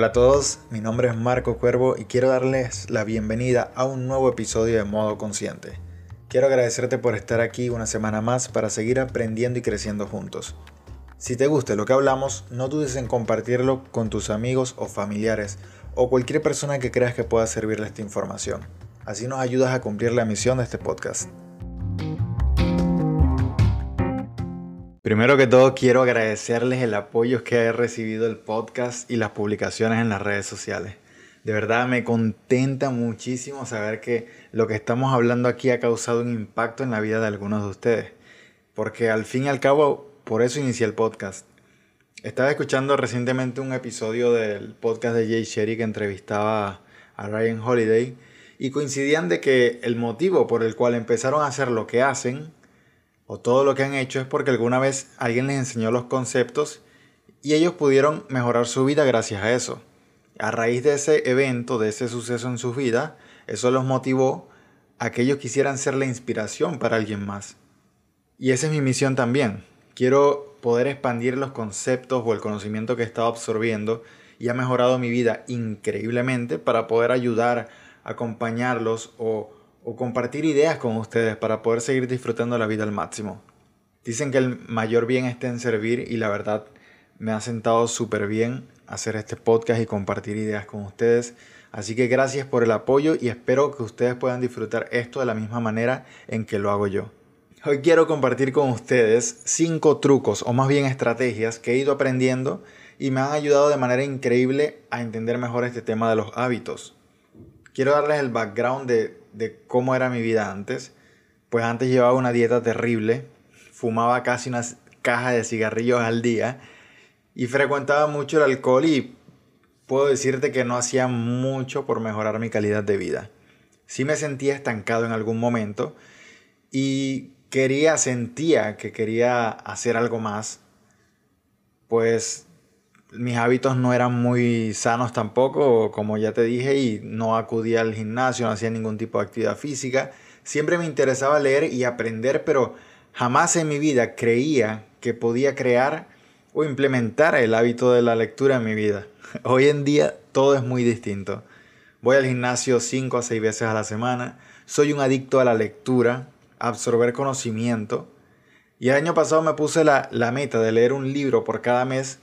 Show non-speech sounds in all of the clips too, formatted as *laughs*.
Hola a todos, mi nombre es Marco Cuervo y quiero darles la bienvenida a un nuevo episodio de Modo Consciente. Quiero agradecerte por estar aquí una semana más para seguir aprendiendo y creciendo juntos. Si te gusta lo que hablamos, no dudes en compartirlo con tus amigos o familiares o cualquier persona que creas que pueda servirle esta información. Así nos ayudas a cumplir la misión de este podcast. Primero que todo quiero agradecerles el apoyo que he recibido el podcast y las publicaciones en las redes sociales. De verdad me contenta muchísimo saber que lo que estamos hablando aquí ha causado un impacto en la vida de algunos de ustedes. Porque al fin y al cabo, por eso inicié el podcast. Estaba escuchando recientemente un episodio del podcast de Jay Sherry que entrevistaba a Ryan Holiday y coincidían de que el motivo por el cual empezaron a hacer lo que hacen o todo lo que han hecho es porque alguna vez alguien les enseñó los conceptos y ellos pudieron mejorar su vida gracias a eso. A raíz de ese evento, de ese suceso en su vida, eso los motivó a que ellos quisieran ser la inspiración para alguien más. Y esa es mi misión también. Quiero poder expandir los conceptos o el conocimiento que he estado absorbiendo y ha mejorado mi vida increíblemente para poder ayudar, acompañarlos o o compartir ideas con ustedes para poder seguir disfrutando la vida al máximo. Dicen que el mayor bien está en servir y la verdad me ha sentado súper bien hacer este podcast y compartir ideas con ustedes. Así que gracias por el apoyo y espero que ustedes puedan disfrutar esto de la misma manera en que lo hago yo. Hoy quiero compartir con ustedes cinco trucos o más bien estrategias que he ido aprendiendo y me han ayudado de manera increíble a entender mejor este tema de los hábitos. Quiero darles el background de de cómo era mi vida antes, pues antes llevaba una dieta terrible, fumaba casi una caja de cigarrillos al día y frecuentaba mucho el alcohol y puedo decirte que no hacía mucho por mejorar mi calidad de vida. Sí me sentía estancado en algún momento y quería, sentía que quería hacer algo más, pues mis hábitos no eran muy sanos tampoco, como ya te dije, y no acudía al gimnasio, no hacía ningún tipo de actividad física. Siempre me interesaba leer y aprender, pero jamás en mi vida creía que podía crear o implementar el hábito de la lectura en mi vida. *laughs* Hoy en día todo es muy distinto. Voy al gimnasio 5 a 6 veces a la semana, soy un adicto a la lectura, a absorber conocimiento, y el año pasado me puse la, la meta de leer un libro por cada mes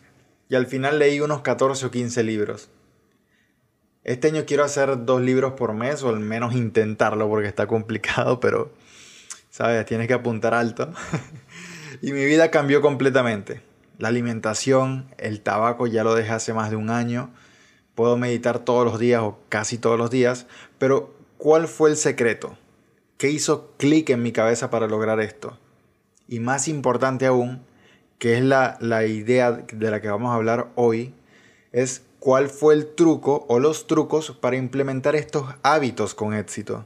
y al final leí unos 14 o 15 libros. Este año quiero hacer dos libros por mes o al menos intentarlo porque está complicado, *laughs* pero, ¿sabes? Tienes que apuntar alto. *laughs* y mi vida cambió completamente. La alimentación, el tabaco ya lo dejé hace más de un año. Puedo meditar todos los días o casi todos los días, pero ¿cuál fue el secreto? ¿Qué hizo clic en mi cabeza para lograr esto? Y más importante aún, que es la, idea de la que vamos a hablar hoy, es cuál fue el truco o los trucos para implementar estos hábitos con éxito.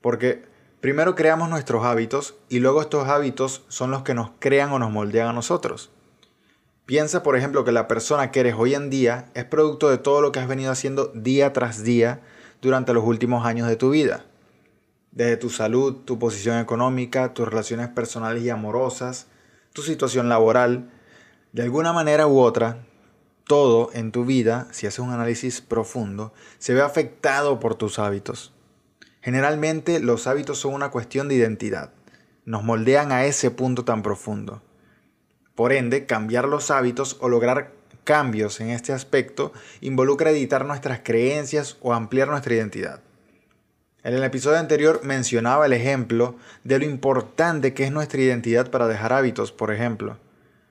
Porque primero creamos nuestros hábitos y luego estos hábitos son los que nos crean o nos moldean a nosotros. Piensa, por ejemplo, que la persona que eres hoy en día es producto de todo lo que has venido haciendo día tras día durante los últimos años de tu vida. Desde tu salud, tu posición económica, tus relaciones personales y amorosas, tu situación laboral, de alguna manera u otra, todo en tu vida, si haces un análisis profundo, se ve afectado por tus hábitos. Generalmente los hábitos son una cuestión de identidad. Nos moldean a ese punto tan profundo. Por ende, cambiar los hábitos o lograr cambios en este aspecto involucra editar nuestras creencias o ampliar nuestra identidad. En el episodio anterior mencionaba el ejemplo de lo importante que es nuestra identidad para dejar hábitos, por ejemplo.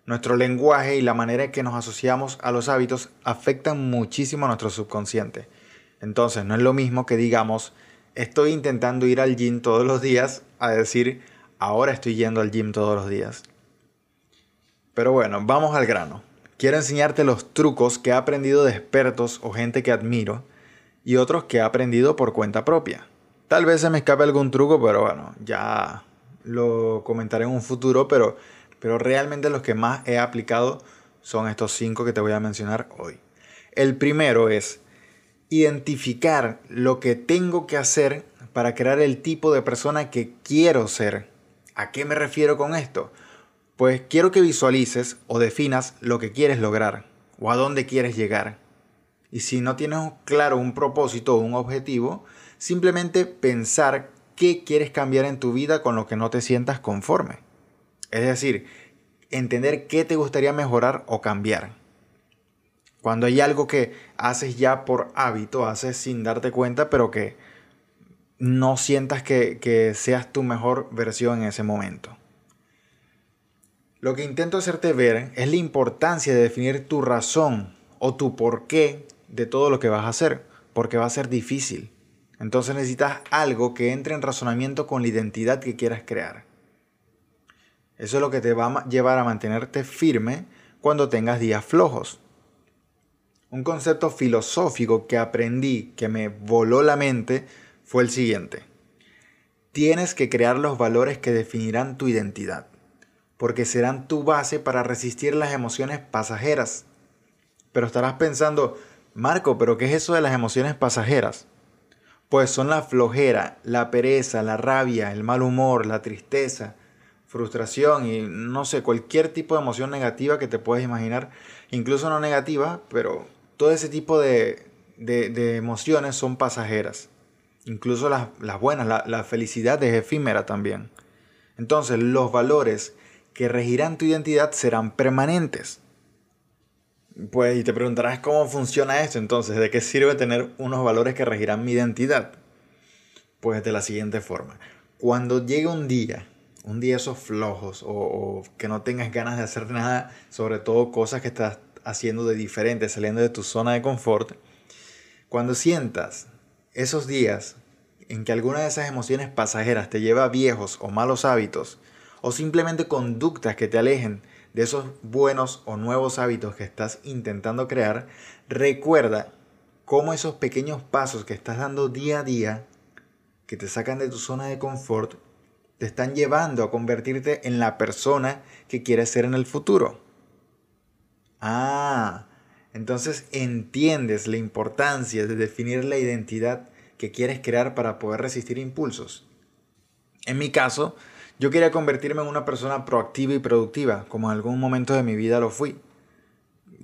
Nuestro lenguaje y la manera en que nos asociamos a los hábitos afectan muchísimo a nuestro subconsciente. Entonces no es lo mismo que digamos, estoy intentando ir al gym todos los días, a decir, ahora estoy yendo al gym todos los días. Pero bueno, vamos al grano. Quiero enseñarte los trucos que he aprendido de expertos o gente que admiro y otros que he aprendido por cuenta propia. Tal vez se me escape algún truco, pero bueno, ya lo comentaré en un futuro, pero, pero realmente los que más he aplicado son estos cinco que te voy a mencionar hoy. El primero es identificar lo que tengo que hacer para crear el tipo de persona que quiero ser. ¿A qué me refiero con esto? Pues quiero que visualices o definas lo que quieres lograr o a dónde quieres llegar. Y si no tienes claro un propósito o un objetivo, simplemente pensar qué quieres cambiar en tu vida con lo que no te sientas conforme. Es decir, entender qué te gustaría mejorar o cambiar. Cuando hay algo que haces ya por hábito, haces sin darte cuenta, pero que no sientas que, que seas tu mejor versión en ese momento. Lo que intento hacerte ver es la importancia de definir tu razón o tu porqué de todo lo que vas a hacer, porque va a ser difícil. Entonces necesitas algo que entre en razonamiento con la identidad que quieras crear. Eso es lo que te va a llevar a mantenerte firme cuando tengas días flojos. Un concepto filosófico que aprendí, que me voló la mente, fue el siguiente. Tienes que crear los valores que definirán tu identidad, porque serán tu base para resistir las emociones pasajeras. Pero estarás pensando, Marco, ¿pero qué es eso de las emociones pasajeras? Pues son la flojera, la pereza, la rabia, el mal humor, la tristeza, frustración y no sé, cualquier tipo de emoción negativa que te puedas imaginar, incluso no negativa, pero todo ese tipo de, emociones son pasajeras. Incluso las, buenas, la, la felicidad es efímera también. Entonces los valores que regirán tu identidad serán permanentes. Pues y te preguntarás cómo funciona esto entonces, ¿de qué sirve tener unos valores que regirán mi identidad? Pues de la siguiente forma, cuando llegue un día, un día esos flojos o, o que no tengas ganas de hacer nada, sobre todo cosas que estás haciendo de diferente, saliendo de tu zona de confort, cuando sientas esos días en que alguna de esas emociones pasajeras te lleva a viejos o malos hábitos, o simplemente conductas que te alejen de esos buenos o nuevos hábitos que estás intentando crear, recuerda cómo esos pequeños pasos que estás dando día a día, que te sacan de tu zona de confort, te están llevando a convertirte en la persona que quieres ser en el futuro. Ah, entonces entiendes la importancia de definir la identidad que quieres crear para poder resistir impulsos. En mi caso, yo quería convertirme en una persona proactiva y productiva, como en algún momento de mi vida lo fui.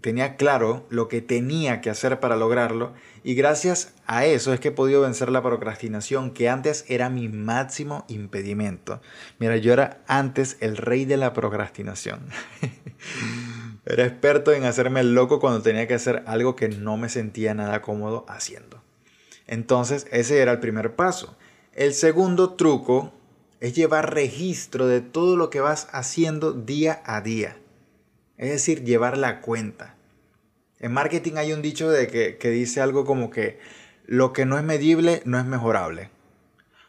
Tenía claro lo que tenía que hacer para lograrlo y gracias a eso es que he podido vencer la procrastinación que antes era mi máximo impedimento. Mira, yo era antes el rey de la procrastinación. *laughs* era experto en hacerme el loco cuando tenía que hacer algo que no me sentía nada cómodo haciendo. Entonces ese era el primer paso. El segundo truco es llevar registro de todo lo que vas haciendo día a día. Es decir, llevar la cuenta. En marketing hay un dicho de que, dice algo como que lo que no es medible no es mejorable.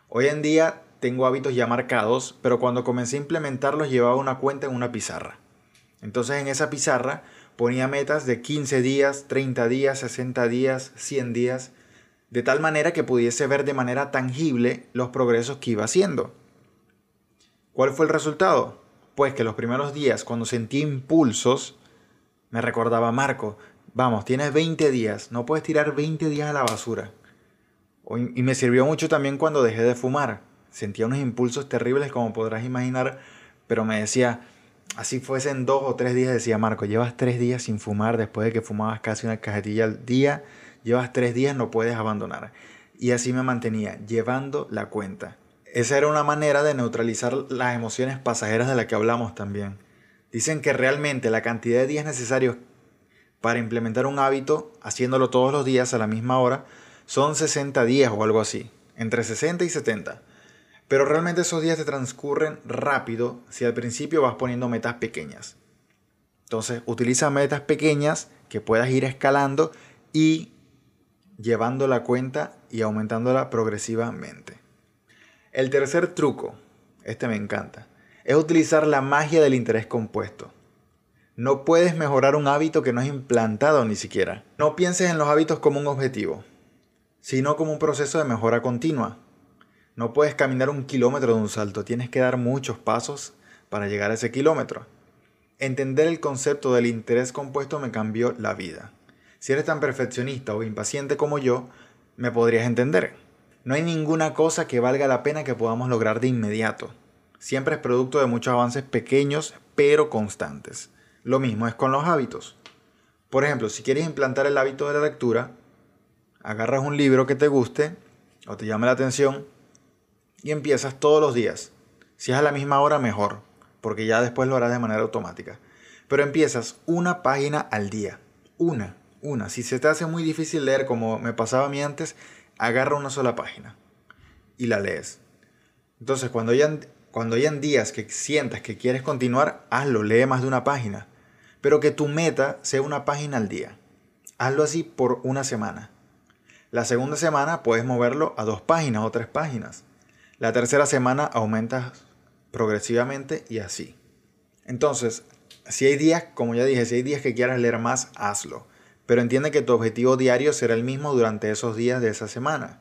Hoy en día tengo hábitos ya marcados, pero cuando comencé a implementarlos llevaba una cuenta en una pizarra. Entonces en esa pizarra ponía metas de 15 días, 30 días, 60 días, 100 días, de tal manera que pudiese ver de manera tangible los progresos que iba haciendo. ¿Cuál fue el resultado? Pues que los primeros días, cuando sentí impulsos, me recordaba, Marco, vamos, tienes 20 días, no puedes tirar 20 días a la basura. Y me sirvió mucho también cuando dejé de fumar. Sentía unos impulsos terribles, como podrás imaginar, pero me decía, así fuesen dos o tres días, decía Marco, llevas tres días sin fumar después de que fumabas casi una cajetilla al día, llevas tres días, no puedes abandonar. Y así me mantenía, llevando la cuenta. Esa era una manera de neutralizar las emociones pasajeras de las que hablamos también. Dicen que realmente la cantidad de días necesarios para implementar un hábito, haciéndolo todos los días a la misma hora, son 60 días o algo así, entre 60 y 70. Pero realmente esos días te transcurren rápido si al principio vas poniendo metas pequeñas. Entonces, utiliza metas pequeñas que puedas ir escalando y llevando la cuenta y aumentándola progresivamente. El tercer truco, este me encanta, es utilizar la magia del interés compuesto. No puedes mejorar un hábito que no has implantado ni siquiera. No pienses en los hábitos como un objetivo, sino como un proceso de mejora continua. No puedes caminar un kilómetro de un salto, tienes que dar muchos pasos para llegar a ese kilómetro. Entender el concepto del interés compuesto me cambió la vida. Si eres tan perfeccionista o impaciente como yo, me podrías entender. No hay ninguna cosa que valga la pena que podamos lograr de inmediato. Siempre es producto de muchos avances pequeños pero constantes. Lo mismo es con los hábitos. Por ejemplo, si quieres implantar el hábito de la lectura, agarras un libro que te guste o te llame la atención y empiezas todos los días. Si es a la misma hora, mejor, porque ya después lo harás de manera automática. Pero empiezas una página al día. Una, una. Si se te hace muy difícil leer como me pasaba a mí antes, agarra una sola página y la lees. Entonces, cuando ya, cuando en días que sientas que quieres continuar, hazlo, lee más de una página. Pero que tu meta sea una página al día. Hazlo así por una semana. La segunda semana puedes moverlo a dos páginas o tres páginas. La tercera semana aumentas progresivamente y así. Entonces, si hay días, como ya dije, si hay días que quieras leer más, hazlo. Pero entiende que tu objetivo diario será el mismo durante esos días de esa semana.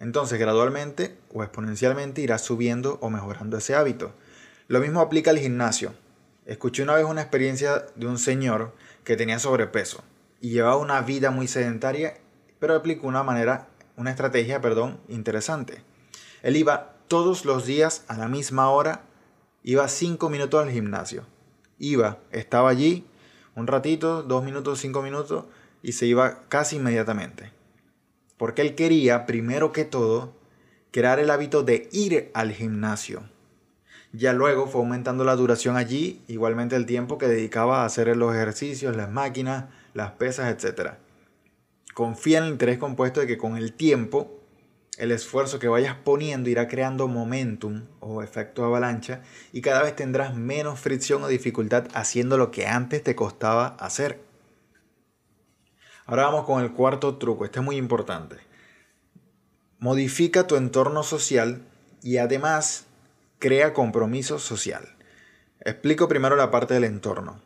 Entonces, gradualmente o exponencialmente irás subiendo o mejorando ese hábito. Lo mismo aplica al gimnasio. Escuché una vez una experiencia de un señor que tenía sobrepeso y llevaba una vida muy sedentaria pero aplicó una manera, una estrategia, perdón, interesante. Él iba todos los días a la misma hora, iba cinco minutos al gimnasio. Iba, estaba allí un ratito, dos minutos, cinco minutos, y se iba casi inmediatamente. Porque él quería, primero que todo, crear el hábito de ir al gimnasio. Ya luego fue aumentando la duración allí, igualmente el tiempo que dedicaba a hacer los ejercicios, las máquinas, las pesas, etc confía en el interés compuesto de que con el tiempo el esfuerzo que vayas poniendo irá creando momentum o efecto avalancha y cada vez tendrás menos fricción o dificultad haciendo lo que antes te costaba hacer. Ahora vamos con el cuarto truco, este es muy importante. Modifica tu entorno social y además crea compromiso social. Explico primero la parte del entorno.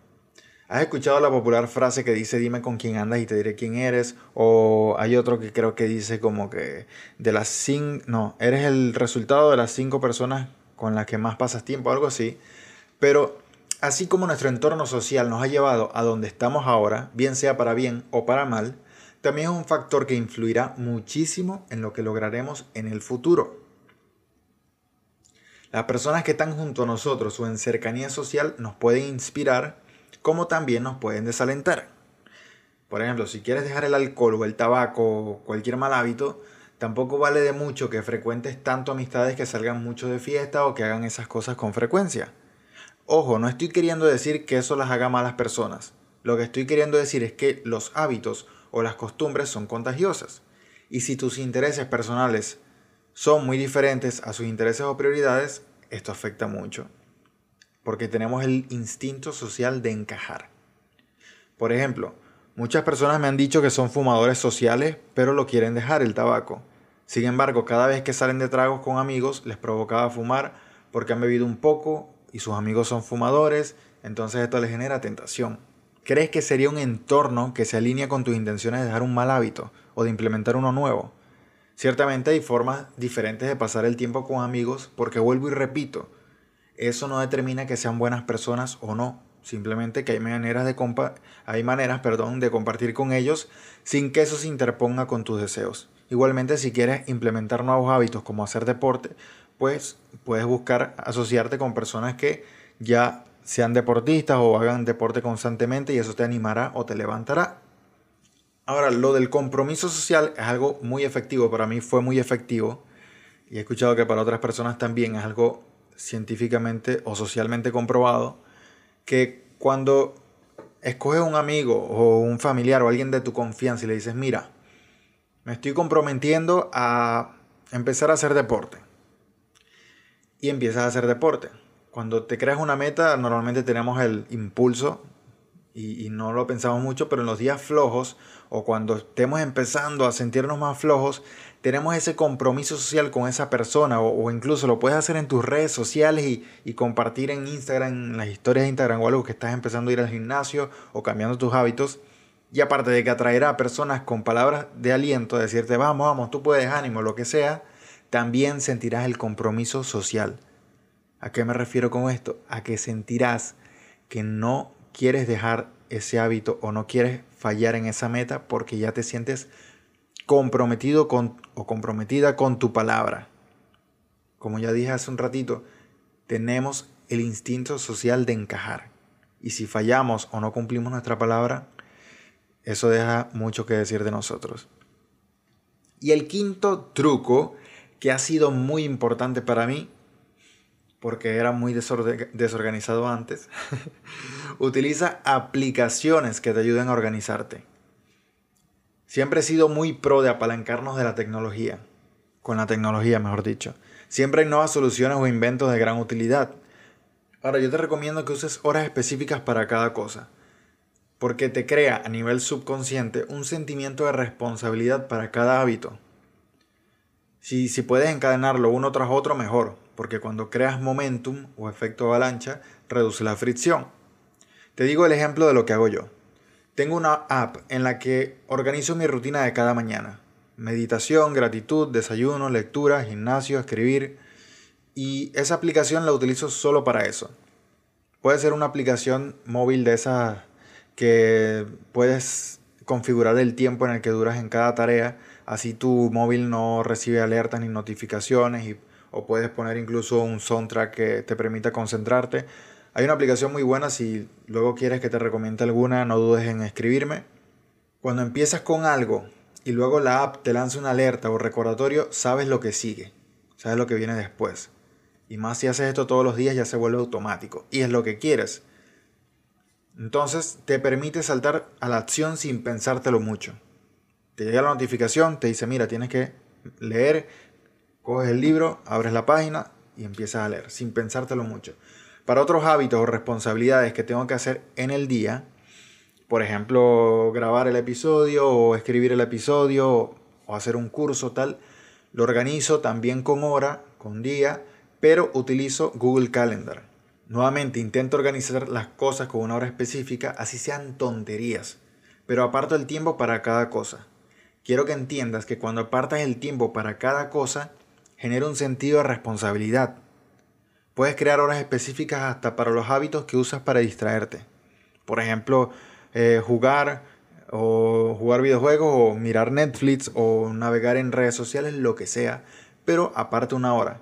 ¿Has escuchado la popular frase que dice dime con quién andas y te diré quién eres? O hay otro que creo que dice como que de las cinco, no, eres el resultado de las cinco personas con las que más pasas tiempo, algo así. Pero así como nuestro entorno social nos ha llevado a donde estamos ahora, bien sea para bien o para mal, también es un factor que influirá muchísimo en lo que lograremos en el futuro. Las personas que están junto a nosotros o en cercanía social nos pueden inspirar como también nos pueden desalentar. Por ejemplo, si quieres dejar el alcohol o el tabaco o cualquier mal hábito, tampoco vale de mucho que frecuentes tanto amistades que salgan mucho de fiesta o que hagan esas cosas con frecuencia. Ojo, no estoy queriendo decir que eso las haga malas personas. Lo que estoy queriendo decir es que los hábitos o las costumbres son contagiosas. Y si tus intereses personales son muy diferentes a sus intereses o prioridades, esto afecta mucho porque tenemos el instinto social de encajar. Por ejemplo, muchas personas me han dicho que son fumadores sociales, pero lo quieren dejar el tabaco. Sin embargo, cada vez que salen de tragos con amigos, les provocaba fumar porque han bebido un poco y sus amigos son fumadores, entonces esto les genera tentación. ¿Crees que sería un entorno que se alinea con tus intenciones de dejar un mal hábito o de implementar uno nuevo? Ciertamente hay formas diferentes de pasar el tiempo con amigos porque vuelvo y repito, eso no determina que sean buenas personas o no. Simplemente que hay maneras, de hay maneras perdón, de compartir con ellos sin que eso se interponga con tus deseos. Igualmente, si quieres implementar nuevos hábitos como hacer deporte, pues puedes buscar asociarte con personas que ya sean deportistas o hagan deporte constantemente y eso te animará o te levantará. Ahora, lo del compromiso social es algo muy efectivo, para mí fue muy efectivo y he escuchado que para otras personas también es algo científicamente o socialmente comprobado que cuando escoges un amigo o un familiar o alguien de tu confianza y le dices, mira, me estoy comprometiendo a empezar a hacer deporte. Y empiezas a hacer deporte. Cuando te creas una meta, normalmente tenemos el impulso y, no lo pensamos mucho, pero en los días flojos o cuando estemos empezando a sentirnos más flojos, tenemos ese compromiso social con esa persona o, incluso lo puedes hacer en tus redes sociales y, compartir en Instagram, en las historias de Instagram o algo que estás empezando a ir al gimnasio o cambiando tus hábitos. Y aparte de que atraerá a personas con palabras de aliento, decirte vamos, vamos, tú puedes, ánimo, lo que sea, también sentirás el compromiso social. ¿A qué me refiero con esto? A que sentirás que no quieres dejar ese hábito o no quieres fallar en esa meta porque ya te sientes comprometido con, o comprometida con tu palabra. Como ya dije hace un ratito, tenemos el instinto social de encajar. Y si fallamos o no cumplimos nuestra palabra, eso deja mucho que decir de nosotros. Y el quinto truco, que ha sido muy importante para mí, porque era muy desorganizado antes, *laughs* utiliza aplicaciones que te ayuden a organizarte. Siempre he sido muy pro de apalancarnos de la tecnología, con la tecnología mejor dicho. Siempre hay nuevas soluciones o inventos de gran utilidad. Ahora yo te recomiendo que uses horas específicas para cada cosa, porque te crea a nivel subconsciente un sentimiento de responsabilidad para cada hábito. Si, si puedes encadenarlo uno tras otro, mejor, porque cuando creas momentum o efecto avalancha, reduce la fricción. Te digo el ejemplo de lo que hago yo. Tengo una app en la que organizo mi rutina de cada mañana. Meditación, gratitud, desayuno, lectura, gimnasio, escribir. Y esa aplicación la utilizo solo para eso. Puede ser una aplicación móvil de esas que puedes configurar el tiempo en el que duras en cada tarea. Así tu móvil no recibe alertas ni notificaciones. Y, o puedes poner incluso un soundtrack que te permita concentrarte. Hay una aplicación muy buena, si luego quieres que te recomiende alguna, no dudes en escribirme. Cuando empiezas con algo y luego la app te lanza una alerta o recordatorio, sabes lo que sigue, sabes lo que viene después. Y más si haces esto todos los días ya se vuelve automático y es lo que quieres. Entonces te permite saltar a la acción sin pensártelo mucho. Te llega la notificación, te dice, mira, tienes que leer, coges el libro, abres la página y empiezas a leer, sin pensártelo mucho. Para otros hábitos o responsabilidades que tengo que hacer en el día, por ejemplo, grabar el episodio o escribir el episodio o hacer un curso tal, lo organizo también con hora, con día, pero utilizo Google Calendar. Nuevamente intento organizar las cosas con una hora específica, así sean tonterías, pero aparto el tiempo para cada cosa. Quiero que entiendas que cuando apartas el tiempo para cada cosa, genera un sentido de responsabilidad. Puedes crear horas específicas hasta para los hábitos que usas para distraerte. Por ejemplo, eh, jugar o jugar videojuegos o mirar Netflix o navegar en redes sociales, lo que sea, pero aparte una hora.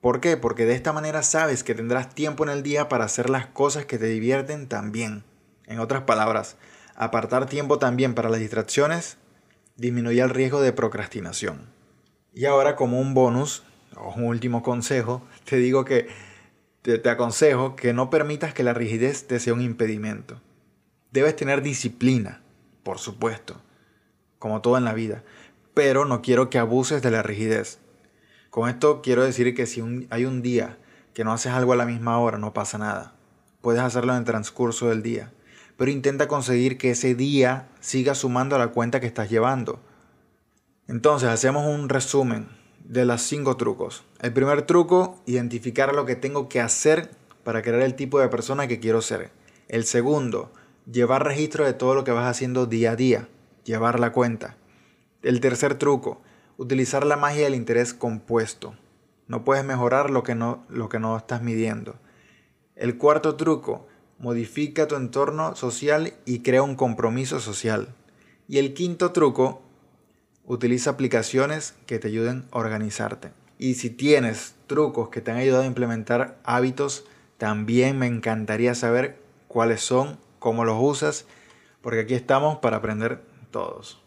¿Por qué? Porque de esta manera sabes que tendrás tiempo en el día para hacer las cosas que te divierten también. En otras palabras, apartar tiempo también para las distracciones disminuye el riesgo de procrastinación. Y ahora como un bonus, un último consejo, te digo que te, aconsejo que no permitas que la rigidez te sea un impedimento. Debes tener disciplina, por supuesto, como todo en la vida, pero no quiero que abuses de la rigidez. Con esto quiero decir que si hay un día que no haces algo a la misma hora, no pasa nada. Puedes hacerlo en el transcurso del día, pero intenta conseguir que ese día siga sumando a la cuenta que estás llevando. Entonces, hacemos un resumen de los cinco trucos. El primer truco, identificar lo que tengo que hacer para crear el tipo de persona que quiero ser. El segundo, llevar registro de todo lo que vas haciendo día a día, llevar la cuenta. El tercer truco, utilizar la magia del interés compuesto. No puedes mejorar lo que no, lo que no estás midiendo. El cuarto truco, modifica tu entorno social y crea un compromiso social. Y el quinto truco, Utiliza aplicaciones que te ayuden a organizarte. Y si tienes trucos que te han ayudado a implementar hábitos, también me encantaría saber cuáles son, cómo los usas, porque aquí estamos para aprender todos.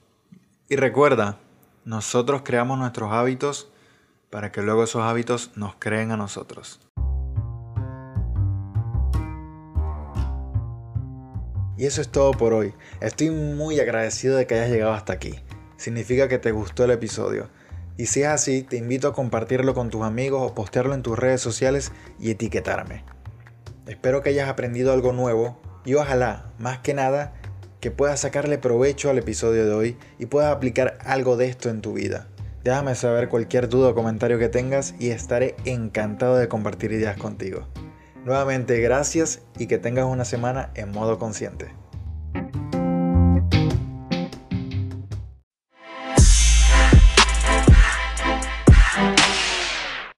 Y recuerda, nosotros creamos nuestros hábitos para que luego esos hábitos nos creen a nosotros. Y eso es todo por hoy. Estoy muy agradecido de que hayas llegado hasta aquí significa que te gustó el episodio. Y si es así, te invito a compartirlo con tus amigos o postearlo en tus redes sociales y etiquetarme. Espero que hayas aprendido algo nuevo y ojalá, más que nada, que puedas sacarle provecho al episodio de hoy y puedas aplicar algo de esto en tu vida. Déjame saber cualquier duda o comentario que tengas y estaré encantado de compartir ideas contigo. Nuevamente gracias y que tengas una semana en modo consciente.